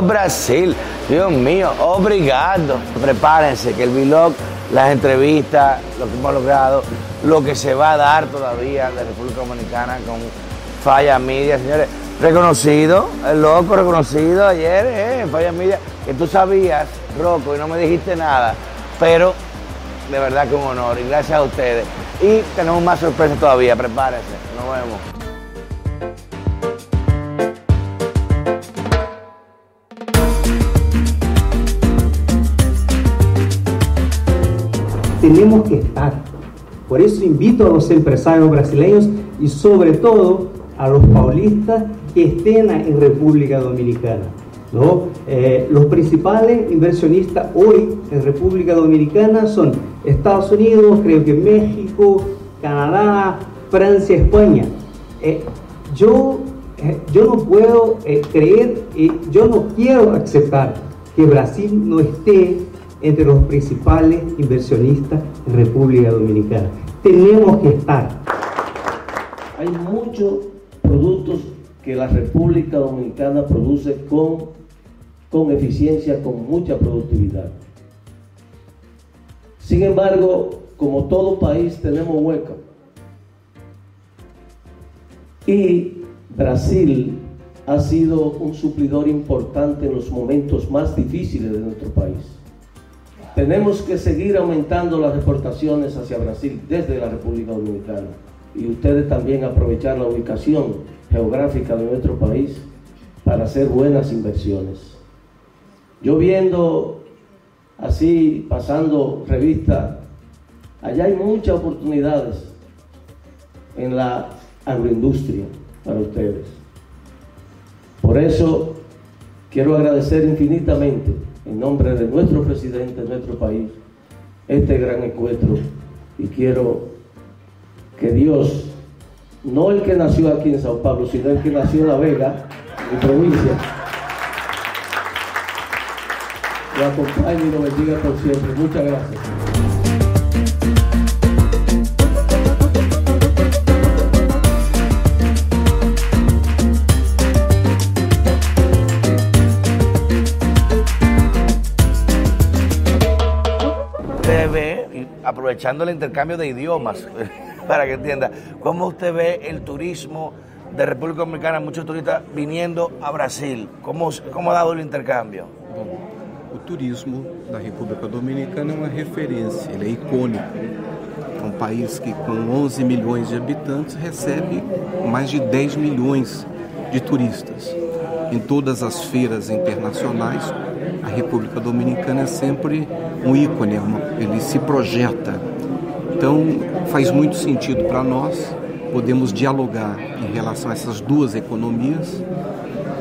Brasil. Dios mío, obrigado. Prepárense que el vlog, las entrevistas, lo que hemos logrado, lo que se va a dar todavía de República Dominicana con Falla Media, señores. Reconocido, el loco reconocido ayer eh, Falla Media, que tú sabías, Rocco, y no me dijiste nada, pero de verdad que un honor y gracias a ustedes. Y tenemos más sorpresas todavía, prepárense, nos vemos. Tenemos que estar. Por eso invito a los empresarios brasileños y sobre todo a los paulistas que estén en República Dominicana. ¿no? Eh, los principales inversionistas hoy en República Dominicana son Estados Unidos, creo que México, Canadá, Francia, España. Eh, yo, eh, yo no puedo creer, y yo no quiero aceptar que Brasil no esté entre los principales inversionistas en República Dominicana. Tenemos que estar. Hay muchos productos que la República Dominicana produce con, con eficiencia, con mucha productividad. Sin embargo, como todo país, tenemos hueco. Y Brasil ha sido un suplidor importante en los momentos más difíciles de nuestro país. Tenemos que seguir aumentando las exportaciones hacia Brasil desde la República Dominicana y ustedes también aprovechar la ubicación geográfica de nuestro país para hacer buenas inversiones. Yo viendo así, pasando revista, allá hay muchas oportunidades en la agroindustria para ustedes. Por eso quiero agradecer infinitamente en nombre de nuestro presidente de nuestro país este gran encuentro y quiero que Dios, no el que nació aquí en Sao Paulo, sino el que nació en La Vega, en mi provincia, lo acompañe y lo bendiga por siempre. Muchas gracias. Aprovechando el intercambio de idiomas, para que entienda, ¿cómo usted ve el turismo de República Dominicana, muchos turistas viniendo a Brasil? ¿Cómo, cómo ha dado el intercambio? Bom, o turismo da República Dominicana é uma referência, ele é icônico. É um país que, com 11 milhões de habitantes, recebe mais de 10 milhões de turistas. Em todas as feiras internacionais, a República Dominicana é sempre um ícone, é ele se projeta. Então, faz muito sentido para nós, podemos dialogar em relação a essas duas economias.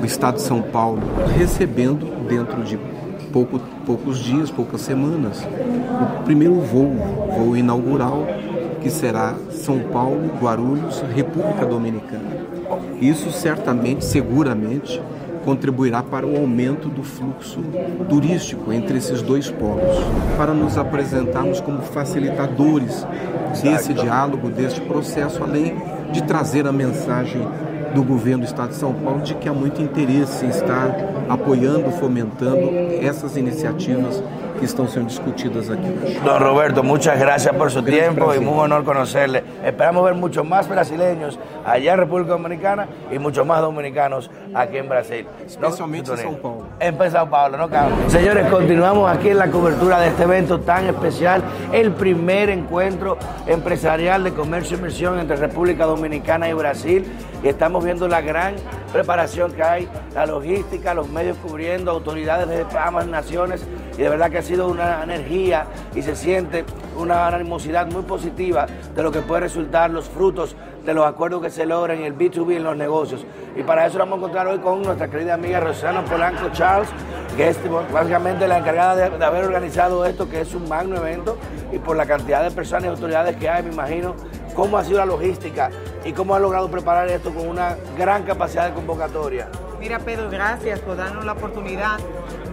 O Estado de São Paulo recebendo, dentro de pouco, poucos dias, poucas semanas, o primeiro voo, voo inaugural, que será São Paulo, Guarulhos, República Dominicana. Isso certamente, seguramente, contribuirá para o aumento do fluxo turístico entre esses dois polos, para nos apresentarmos como facilitadores desse diálogo, deste processo, além de trazer a mensagem do governo do Estado de São Paulo de que há muito interesse em estar apoiando, fomentando essas iniciativas que estão sendo discutidas aqui hoje. Don Roberto, muchas gracias por su tiempo y Brasil. muy honor conocerle. Esperamos ver muchos más brasileños allá en República Dominicana y muchos más dominicanos aquí en Brasil. Especialmente en Tony? Sao Paulo. En Sao Paulo, no cabe. Señores, continuamos aquí en la cobertura de este evento tan especial, el primer encuentro empresarial de comercio e inversión entre República Dominicana y Brasil. Y estamos viendo la gran preparación que hay, la logística, los medios cubriendo, autoridades de ambas naciones. Y de verdad que ha sido una energía y se siente una animosidad muy positiva de lo que puede resultar los frutos de los acuerdos que se logran en el B2B en los negocios. Y para eso vamos a encontrar hoy con nuestra querida amiga Rosana Polanco Charles, que es básicamente la encargada de, de haber organizado esto, que es un magno evento, y por la cantidad de personas y autoridades que hay, me imagino cómo ha sido la logística y cómo ha logrado preparar esto con una gran capacidad de convocatoria. Mira, Pedro, gracias por darnos la oportunidad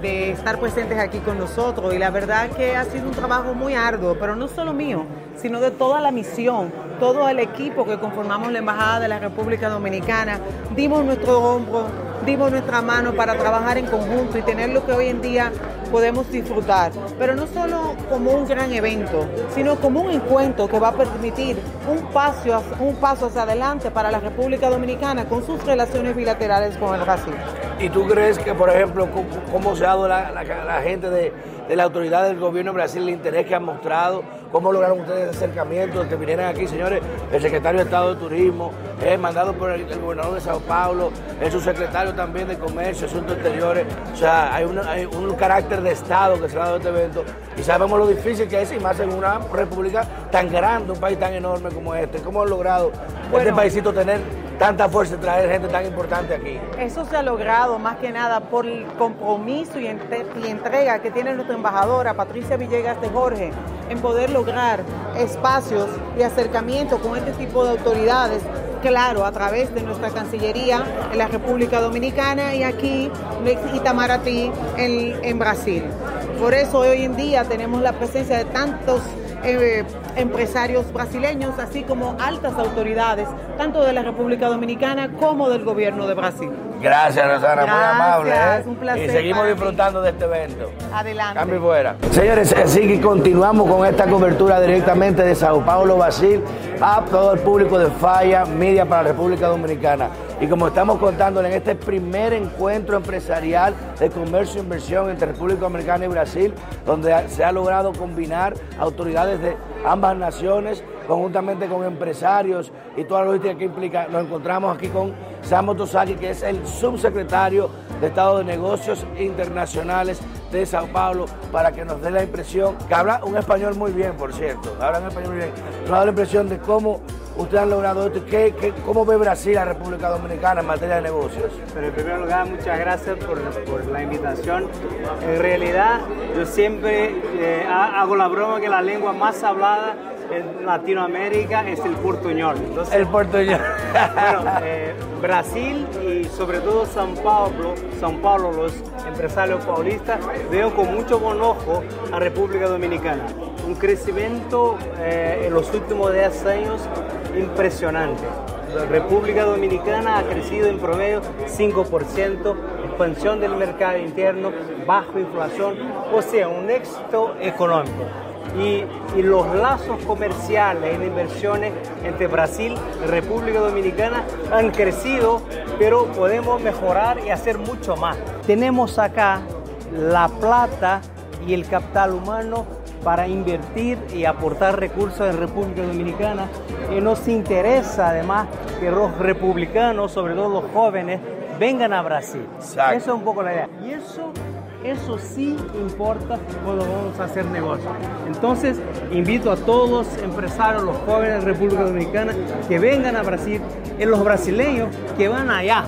de estar presentes aquí con nosotros. Y la verdad que ha sido un trabajo muy arduo, pero no solo mío, sino de toda la misión, todo el equipo que conformamos la Embajada de la República Dominicana. Dimos nuestro hombro, dimos nuestra mano para trabajar en conjunto y tener lo que hoy en día podemos disfrutar. Pero no solo como un gran evento, sino como un encuentro que va a permitir un paso, un paso hacia adelante para la República Dominicana con sus relaciones bilaterales con el Brasil. ¿Y tú crees que, por ejemplo, cómo, se ha dado la, gente de de la autoridad del gobierno de Brasil, el interés que han mostrado, cómo lograron ustedes el acercamiento, que vinieran aquí, señores, el secretario de Estado de Turismo, eh, mandado por el, gobernador de Sao Paulo, el subsecretario también de Comercio, Asuntos Exteriores, o sea, hay, un carácter de Estado que se ha dado este evento. Y sabemos lo difícil que es y más en una república tan grande, un país tan enorme como este, cómo han logrado este paísito tener tanta fuerza traer gente tan importante aquí? Eso se ha logrado más que nada por el compromiso y, entrega que tiene nuestra embajadora Patricia Villegas de Jorge en poder lograr espacios y acercamiento con este tipo de autoridades, claro, a través de nuestra Cancillería en la República Dominicana y aquí Itamaraty en, en Brasil. Por eso hoy en día tenemos la presencia de tantos eh, empresarios brasileños, así como altas autoridades, tanto de la República Dominicana como del gobierno de Brasil. Gracias, Rosana, muy amable. ¿eh? Un placer y seguimos disfrutando de este evento. Adelante. Cambio fuera. Señores, así que continuamos con esta cobertura directamente de Sao Paulo, Brasil, a todo el público de Falla Media para la República Dominicana. Y como estamos contándole en este primer encuentro empresarial de comercio e inversión entre República Dominicana y Brasil, donde se ha logrado combinar autoridades de ambas naciones, conjuntamente con empresarios y toda la logística que implica. Nos encontramos aquí con Sam Tosaki, que es el subsecretario de Estado de Negocios Internacionales de Sao Paulo, para que nos dé la impresión, que habla un español muy bien, por cierto, habla un español muy bien, nos da la impresión de cómo ustedes han logrado esto? ¿Qué, cómo ve Brasil, la República Dominicana en materia de negocios? Pero en primer lugar, muchas gracias por, la invitación. En realidad, yo siempre eh, hago la broma que la lengua más hablada en Latinoamérica es el portuñol. el portuñol. bueno, eh, Brasil y sobre todo San Pablo, San Paulo, los empresarios paulistas, veo con mucho buen ojo a República Dominicana. Un crecimiento eh, en los últimos 10 años impresionante. La República Dominicana ha crecido en promedio 5%, expansión del mercado interno, baja inflación, o sea, un éxito económico. Y, y, los lazos comerciales de inversiones entre Brasil y República Dominicana han crecido, pero podemos mejorar y hacer mucho más. Tenemos acá la plata y el capital humano para invertir y aportar recursos en República Dominicana. Y nos interesa además que los republicanos, sobre todo los jóvenes, vengan a Brasil. Eso es un poco la idea. Y eso, eso sí importa cuando vamos a hacer negocios. Entonces, invito a todos los empresarios, los jóvenes de República Dominicana, que vengan a Brasil, y los brasileños que van allá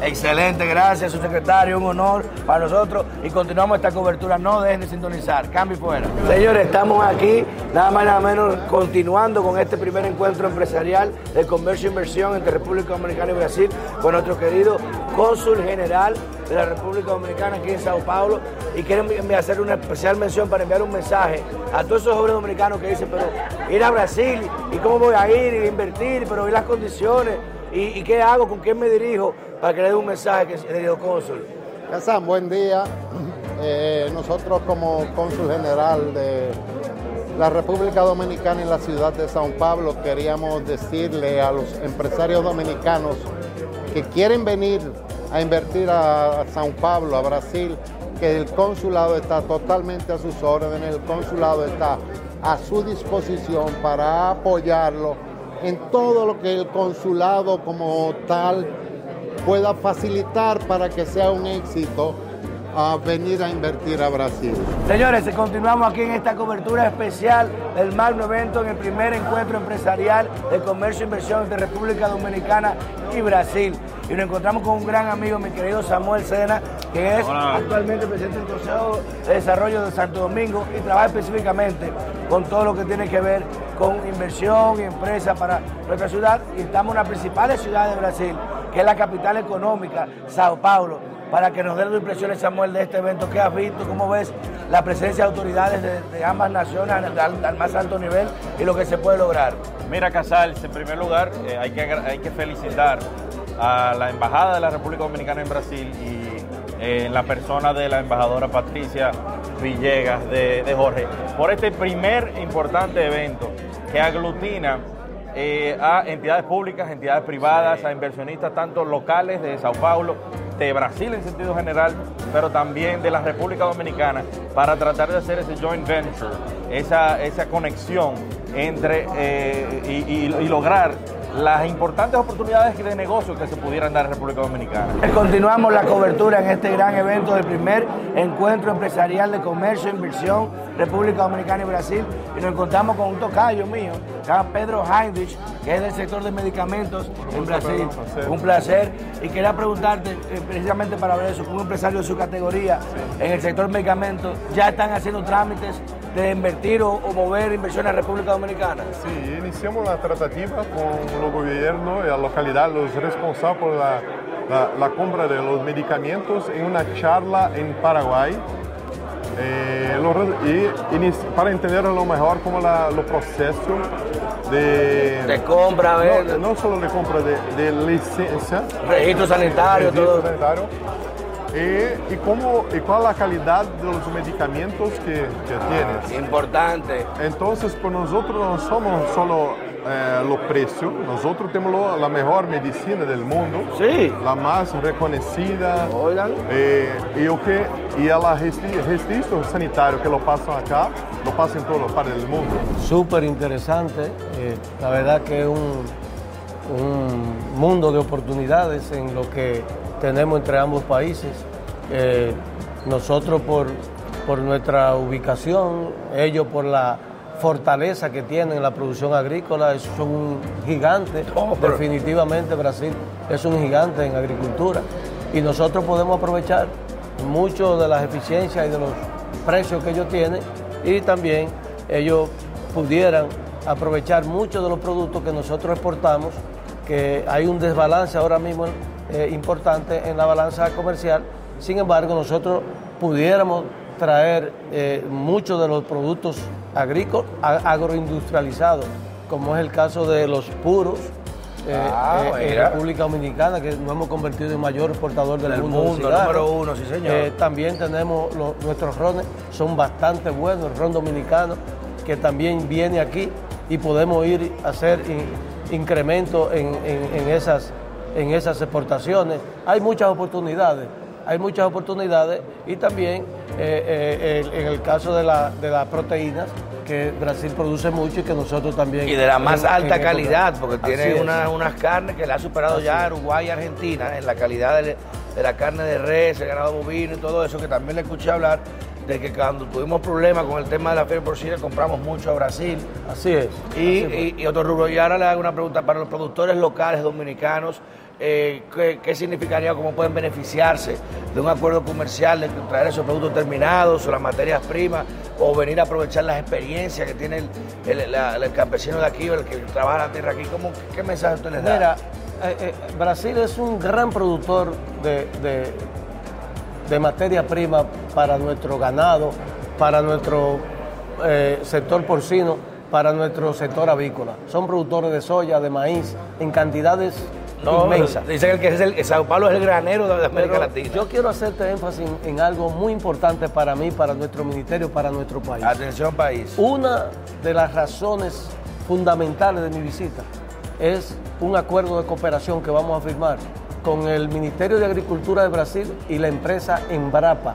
Excelente, gracias, su secretario, un honor para nosotros y continuamos esta cobertura. No dejen de sintonizar, cambio y fuera. Señores, estamos aquí, nada más nada menos, continuando con este primer encuentro empresarial de comercio e inversión entre República Dominicana y Brasil con nuestro querido cónsul general de la República Dominicana aquí en Sao Paulo y quiero hacer una especial mención para enviar un mensaje a todos esos jóvenes dominicanos que dicen, pero ir a Brasil y cómo voy a ir y invertir, pero ver las condiciones y, qué hago, con quién me dirijo para que le dé un mensaje que querido cónsul. Casán, buen día. Eh, nosotros como cónsul general de la República Dominicana en la ciudad de Sao Paulo queríamos decirle a los empresarios dominicanos que quieren venir a invertir a, a Sao Paulo, a Brasil, que el consulado está totalmente a sus órdenes, el consulado está a su disposición para apoyarlo en todo lo que el consulado como tal pueda facilitar para que sea un éxito a venir a invertir a Brasil. Señores, continuamos aquí en esta cobertura especial del magno evento en el primer encuentro empresarial de comercio e inversión de República Dominicana y Brasil. Y nos encontramos con un gran amigo, mi querido Samuel Sena, que es actualmente presidente del Consejo de Desarrollo de Santo Domingo y trabaja específicamente con todo lo que tiene que ver con inversión y empresa para nuestra ciudad. Y estamos en la principal ciudad de Brasil, que es la capital económica, Sao Paulo para que nos den las impresiones, Samuel, de este evento. ¿Qué has visto? ¿Cómo ves la presencia de autoridades de, ambas naciones al, más alto nivel y lo que se puede lograr? Mira, Casals, en primer lugar, eh, hay, que, hay que felicitar a la Embajada de la República Dominicana en Brasil y eh, en la persona de la embajadora Patricia Villegas de, de Jorge por este primer importante evento que aglutina eh, a entidades públicas, entidades privadas, a inversionistas tanto locales de Sao Paulo, de Brasil en sentido general, pero también de la República Dominicana, para tratar de hacer ese joint venture, esa, esa conexión entre eh, y, y- y lograr las importantes oportunidades de negocio que se pudieran dar en República Dominicana. Continuamos la cobertura en este gran evento del primer encuentro empresarial de comercio e inversión República Dominicana y Brasil y nos encontramos con un tocayo mío, Pedro Heinrich, que es del sector de medicamentos en Brasil. Un placer. Un placer. Y quería preguntarte, eh, precisamente para ver eso, como empresario de su categoría en el sector medicamentos, ¿ya están haciendo trámites de invertir o, o mover inversiones a República Dominicana? Sí, iniciamos la tratativa con el gobierno y la localidad, los responsables por la, la- la compra de los medicamentos en una charla en Paraguay. Eh, lo y para entender lo mejor como la, lo proceso de, De compra, no, solo de compra de, de licencia, Registro sanitario, registro todo. sanitario, y, y cómo, y cuál es la calidad de los medicamentos que, que tienes. Importante. Entonces, por nosotros no somos solo eh, los precios, nosotros tenemos lo- la mejor medicina del mundo, Sí. la más reconocida, Oigan. eh, y, que, y el registro registro sanitario que lo pasan acá, lo pasan en todas las partes del mundo. súper interesante. eh, la verdad que es un, un mundo de oportunidades en lo que tenemos entre ambos países. Eh, nosotros por, por nuestra ubicación, ellos por la fortaleza que tienen en la producción agrícola, es- son un gigante. Oh, Definitivamente Brasil es un gigante en agricultura y nosotros podemos aprovechar mucho de las eficiencias y de los precios que ellos tienen y también ellos pudieran aprovechar muchos de los productos que nosotros exportamos, que hay un desbalance ahora mismo eh, importante en la balanza comercial, sin embargo nosotros pudiéramos traer eh, muchos de los productos agrícolas, agroindustrializados, como es el caso de los puros, eh, Ah, eh, en. República Dominicana, que nos hemos convertido en mayor exportador del, Del mundo. mundo, número uno, sí, señor. Eh, también tenemos los- nuestros rones, son bastante buenos, el ron dominicano, que también viene aquí y podemos ir a hacer in- incremento en, en- en esas, en esas exportaciones. Hay muchas oportunidades, hay muchas oportunidades y también eh, eh, en el caso de, la- de las proteínas, que Brasil produce mucho y que nosotros también... Y de la más en- alta época- calidad, porque tiene una- unas carnes que le ha superado ya a Uruguay y Argentina en la calidad de, de la carne de res, el ganado bovino y todo eso, que también le escuché hablar de que cuando tuvimos problemas con el tema de la fiebre porcina compramos mucho a Brasil Así es. y, así es. y- y otro rubro. Y ahora le hago una pregunta para los productores locales dominicanos. eh, ¿qué, qué significaría, cómo pueden beneficiarse de un acuerdo comercial, de traer esos productos terminados o las materias primas, o venir a aprovechar las experiencias que tiene el, el- la- el campesino de aquí o el que trabaja la tierra aquí? ¿Cómo, ¿Qué mensaje usted les da? Mira, eh, eh, Brasil es un gran productor de, de- de materia prima para nuestro ganado, para nuestro eh, sector porcino, para nuestro sector avícola. Son productores de soya, de maíz, en cantidades No, inmensas. Dicen que es el, que Sao Paulo es el granero de América Pero Latina. yo quiero hacerte énfasis en, en algo muy importante para mí, para nuestro ministerio, para nuestro país. Atención, país. Una de las razones fundamentales de mi visita es un acuerdo de cooperación que vamos a firmar con el Ministerio de Agricultura de Brasil y la empresa Embrapa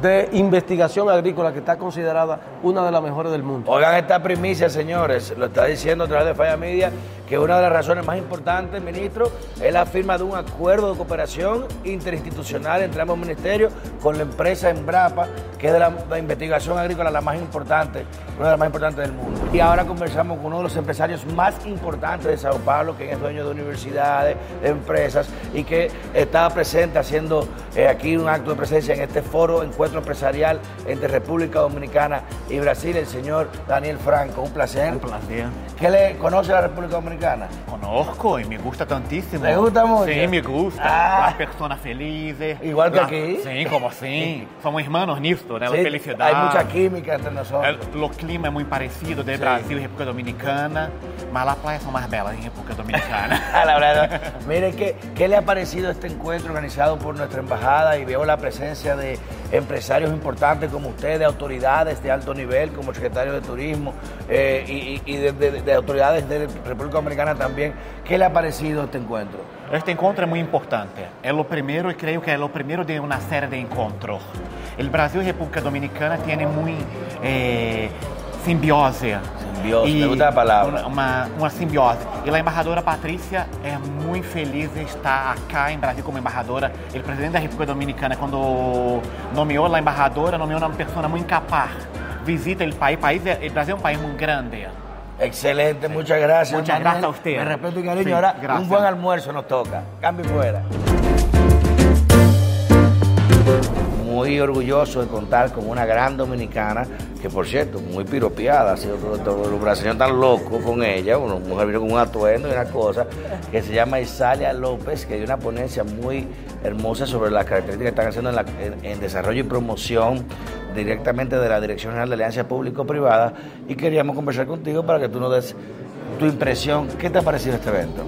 de investigación agrícola que está considerada una de las mejores del mundo. Oigan esta primicia, señores, lo está diciendo a través de Falla Media, que una de las razones más importantes, ministro, es la firma de un acuerdo de cooperación interinstitucional entre ambos ministerios con la empresa Embrapa, que es de la, la investigación agrícola la más importante, una de las más importantes del mundo. Y ahora conversamos con uno de los empresarios más importantes de Sao Paulo, que es dueño de universidades, de empresas, y que estaba presente haciendo eh, aquí un acto de presencia en este foro, encuentro empresarial entre República Dominicana y Brasil, el señor Daniel Franco. Un placer. Un placer. ¿Qué le conoce la República Dominicana? Dominicana? Conozco y me gusta tantísimo. ¿Te gusta mucho? Sí, me gusta. Ah. Las personas felices. Igual que La- aquí. Sí, como así. Somos hermanos nisto, né? Sí, La felicidad. Hay mucha química entre nosotros. El, o clima é muito parecido de Sí. Brasil e República Dominicana, mas as praias são mais belas em República Dominicana. La verdad. Mire, ¿qué, ¿qué le ha parecido este encuentro organizado por nuestra embajada? Y veo la presencia de empresarios importantes como ustedes, autoridades de alto nivel, como el secretario de Turismo eh, y, y de, de- de autoridades de República Dominicana también. ¿Qué le ha parecido este encuentro? Este encontro é muito importante. É o primeiro, e creio que é o primeiro de uma série de encontros. O Brasil a República Dominicana têm muito eh, simbiose. Simbiose, me gusta a palavra. Uma, uma simbiose. E a embaixadora Patrícia é muito feliz de estar aqui em Brasil como embaixadora. O presidente da República Dominicana, quando nomeou a embaixadora, nomeou uma pessoa muito capaz. Visita o país. país é- o Brasil é um país muito grande. Excelente, muchas gracias. Muchas Manuel. gracias a usted. Me respeto y cariño. Sí, Ahora gracias. un buen almuerzo nos toca. Cambio fuera. Muy orgulloso de contar con una gran dominicana, que por cierto, muy piropeada, todo- los brasileños tan locos con ella, una mujer vino con un atuendo y una cosa, que se llama Isalia López, que dio una ponencia muy hermosa sobre las características que están haciendo en- en desarrollo y promoción directamente de la Dirección General de Alianza Público-Privada y queríamos conversar contigo para que tú nos des tu impresión. ¿Qué te ha parecido este evento?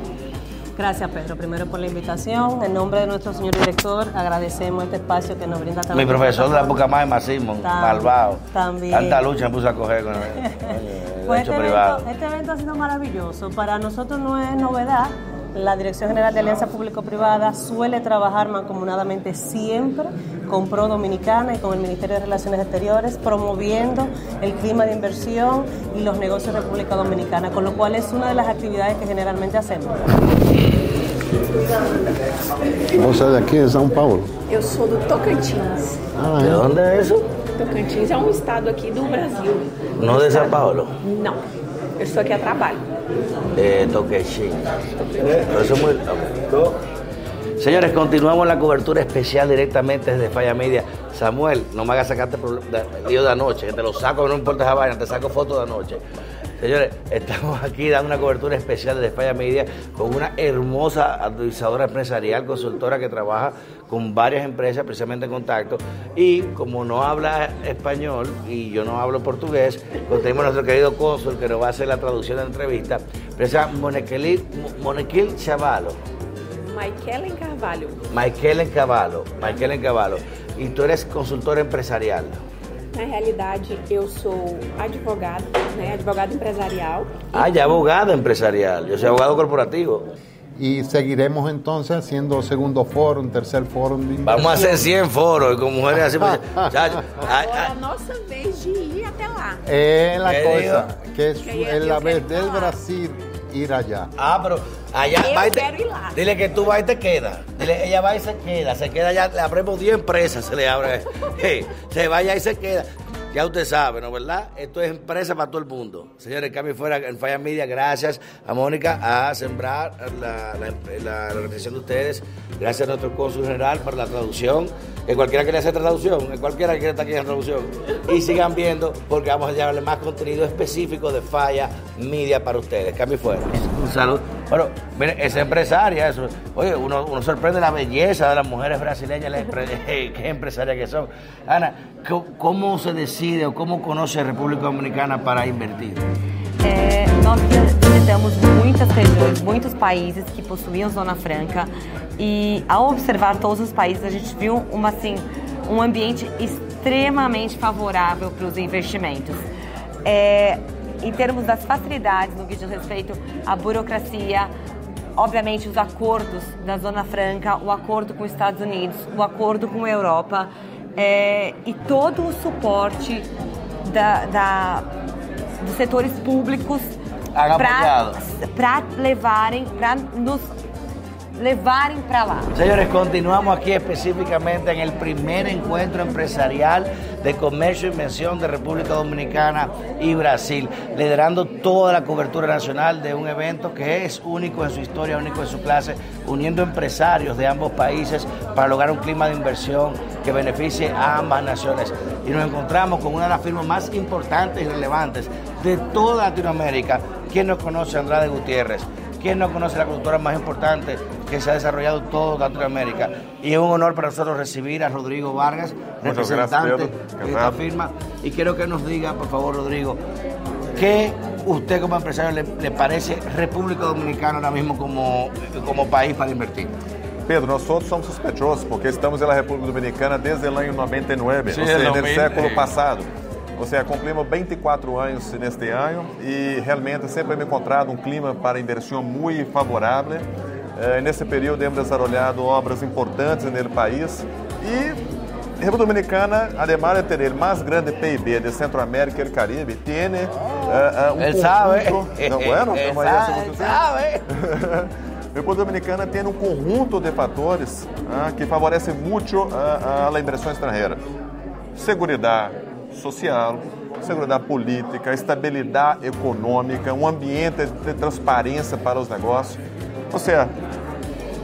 Gracias, Pedro, primero por la invitación. En nombre de nuestro señor director, agradecemos este espacio que nos brinda Mi también. profesor de la época más, Simon, Tam- malvado. también. Tanta lucha me puso a coger con el, el Pues este, privado. evento, este evento ha sido maravilloso. Para nosotros no es novedad. La Dirección General de Alianza Público-Privada suele trabajar mancomunadamente siempre con Pro Dominicana y con el Ministerio de Relaciones Exteriores, promoviendo el clima de inversión y los negocios de República Dominicana, con lo cual es una de las actividades que generalmente hacemos. Você é daqui de São Paulo? Eu sou do Tocantins. Ah, ¿De dónde es eso? Tocantins é um estado aqui do Brasil. No de Sao Paulo. Não, eu estou aqui a trabalho. de Toquechín. Pero eso es muy- ok. Señores, continuamos la cobertura especial directamente desde Falla Media. Samuel, no me hagas sacarte lío de anoche, que te lo saco, no importa esa vaina, te saco fotos de anoche. Señores, estamos aquí dando una cobertura especial desde Falla Media con una hermosa administradora empresarial, consultora que trabaja con varias empresas, precisamente en contacto. Y como no habla español y yo no hablo portugués, tenemos a nuestro querido cónsul que nos va a hacer la traducción de la entrevista, Monequil, Monequil Chavalo. Maikelen Carvalho. Michael Cavallo, Michael Cavallo. Y tú eres consultor empresarial. Na realidade, eu sou advogado, né? Advogado empresarial. Ah, ya abogado empresarial. Yo soy abogado corporativo. Y seguiremos entonces haciendo segundo foro, un tercer foro. de Vamos a hacer 100 foros y con mujeres así. pues, é a nossa vez de ir até lá. Es la ¿Qué cosa, digo? que es, Que es la vez del. Brasil ir allá. Ah, pero allá va y te-. Dile que tú vas y te quedas. Dile, ella va y se queda. Se queda ya, le abrimos 10 empresas, se le abre. Hey, se vaya y se queda. Ya usted sabe, ¿no verdad? Esto es empresa para todo el mundo. Señores, cambio fuera en Falla Media. Gracias a Mónica a sembrar la, la, la- la organización de ustedes. Gracias a nuestro cónsul general por la traducción. Que cualquiera quiere hacer traducción, que cualquiera quiere estar aquí en traducción. Y sigan viendo porque vamos a llevarle más contenido específico de Falla Media para ustedes. Cambio fuera. Un saludo. Bueno, mire, es empresaria eso. Oye, uno, uno sorprende la belleza de las mujeres brasileñas, las qué empresarias que son. Ana, ¿cómo- ¿cómo se decide o cómo conoce República Dominicana para invertir? É, nós visitamos muitas regiões, muitos países que possuíam Zona Franca e ao observar todos os países a gente viu uma, assim, um ambiente extremamente favorável para os investimentos. É, em termos das facilidades no que diz respeito à burocracia, obviamente os acordos da Zona Franca, o acordo com os Estados Unidos, o acordo com a Europa é, e todo o suporte da, da- dos setores públicos para levarem, para nos levarem para lá. Continuamos aquí específicamente en el primer encuentro empresarial de comercio y inversión de República Dominicana y Brasil, liderando toda la cobertura nacional de un evento que es único en su historia, único en su clase, uniendo empresarios de ambos países para lograr un clima de inversión que beneficie a ambas naciones. Y nos encontramos con una de las firmas más importantes y relevantes de toda Latinoamérica, ¿Quién no conoce Andrade Gutiérrez? ¿Quién no conoce la cultura más importante que se ha desarrollado en toda Latinoamérica? Y es un honor para nosotros recibir a Rodrigo Vargas, Muchas representante gracias, de esta firma. Y quiero que nos diga, por favor, Rodrigo, ¿qué usted como empresario le, le parece República Dominicana ahora mismo como, como país para invertir? Pedro, nós todos somos sospechosos porque estamos na República Dominicana desde o ano 99, Sim, ou seja, no século passado. Ou seja, cumprimos 24 anos neste ano e realmente sempre hemos encontrado um clima para inversão muito favorável. Eh, nesse período hemos desarrollado obras importantes no país e a República Dominicana, además de ter o mais grande PIB de Centroamérica e Caribe, tem eh, eh, um sabe. conjunto- Não, bueno, Él é sabe, él você- sabe. a República Dominicana tem um conjunto de fatores ah, que favorecem muito a, a inversão estrangeira. Seguridade social, seguridade política, estabilidade econômica, um ambiente de transparência para os negócios. Ou seja,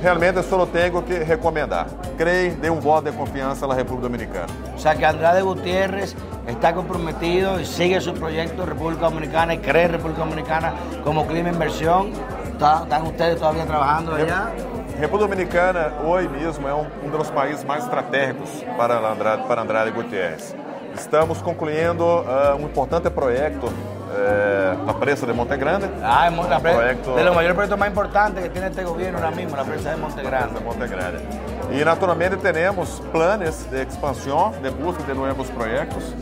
realmente eu só tenho que recomendar. Creio, dê um voto de confiança na República Dominicana. O sea que Andrade Gutiérrez está comprometido y sigue su proyecto en República Dominicana y cree en República Dominicana como clima de inversión. ¿Está- ¿Están ustedes todavía trabajando allá? República Dominicana, hoje mesmo, é um, um dos países mais estratégicos para Andrade, para Andrade Gutierrez. Estamos concluindo ah, um importante projeto eh, na presa de Monte Grande. Ah, la pre- Proyecto- de los mayores proyectos más importantes que tiene este gobierno ahora mismo, la prensa de Monte Grande. Monte Grande. E naturalmente temos planos de expansão, de busca de novos projetos.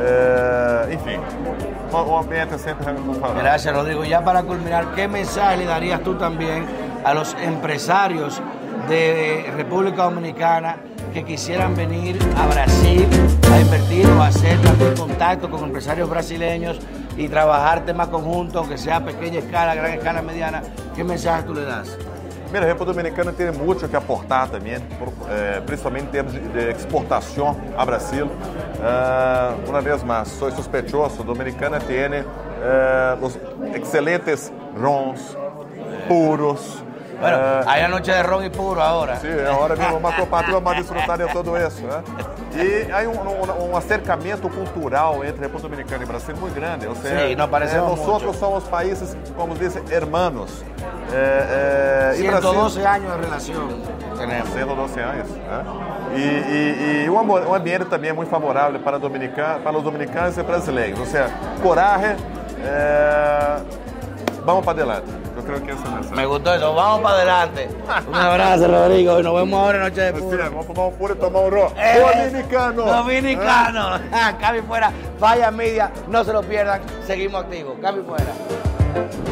Eh, enfim, o ambiente é sempre favorável. Gracias, Rodrigo. Ya para culminar, ¿qué mensaje le darías tú también a los empresarios de República Dominicana que quisieran venir a Brasil a invertir o a hacer también contacto con empresarios brasileños y trabajar temas conjuntos, aunque sea a pequeña escala, gran escala, mediana? ¿Qué mensaje tú le das? Mira, a República Dominicana tem muito que aportar também, eh, principalmente em termos de, exportação a Brasil. Uma vez mais, sou suspeitoso, Dominicana tem eh, os excelentes rons, puros. Bueno, eh, hay una noche de ron y puro ahora. Sí, ahora mismo vamos a compartir, vamos a disfrutar de todo isso. Né? E há um, um, um acercamento cultural entre República Dominicana e Brasil muito grande. Ou seja, Sí, nos parecemos eh, nosotros somos países, como dizem, hermanos. Eh, eh, e 112 años de relación tenemos. 112 anos. Né? E, e, e um, um ambiente também muito favorável para, dominicana, para os dominicanos e brasileiros. Ou seja, coragem, eh, vamos para adelante. Que a. Me gustó eso. Vamos para adelante. Un abrazo, Rodrigo. Y nos vemos ahora en Noche de Puro. Vamos tomar um puro e tomar um ro. Eh, Dominicano. Dominicano. Cami fuera. Vaya media. No se lo pierdan. Seguimos activos. Cami fuera.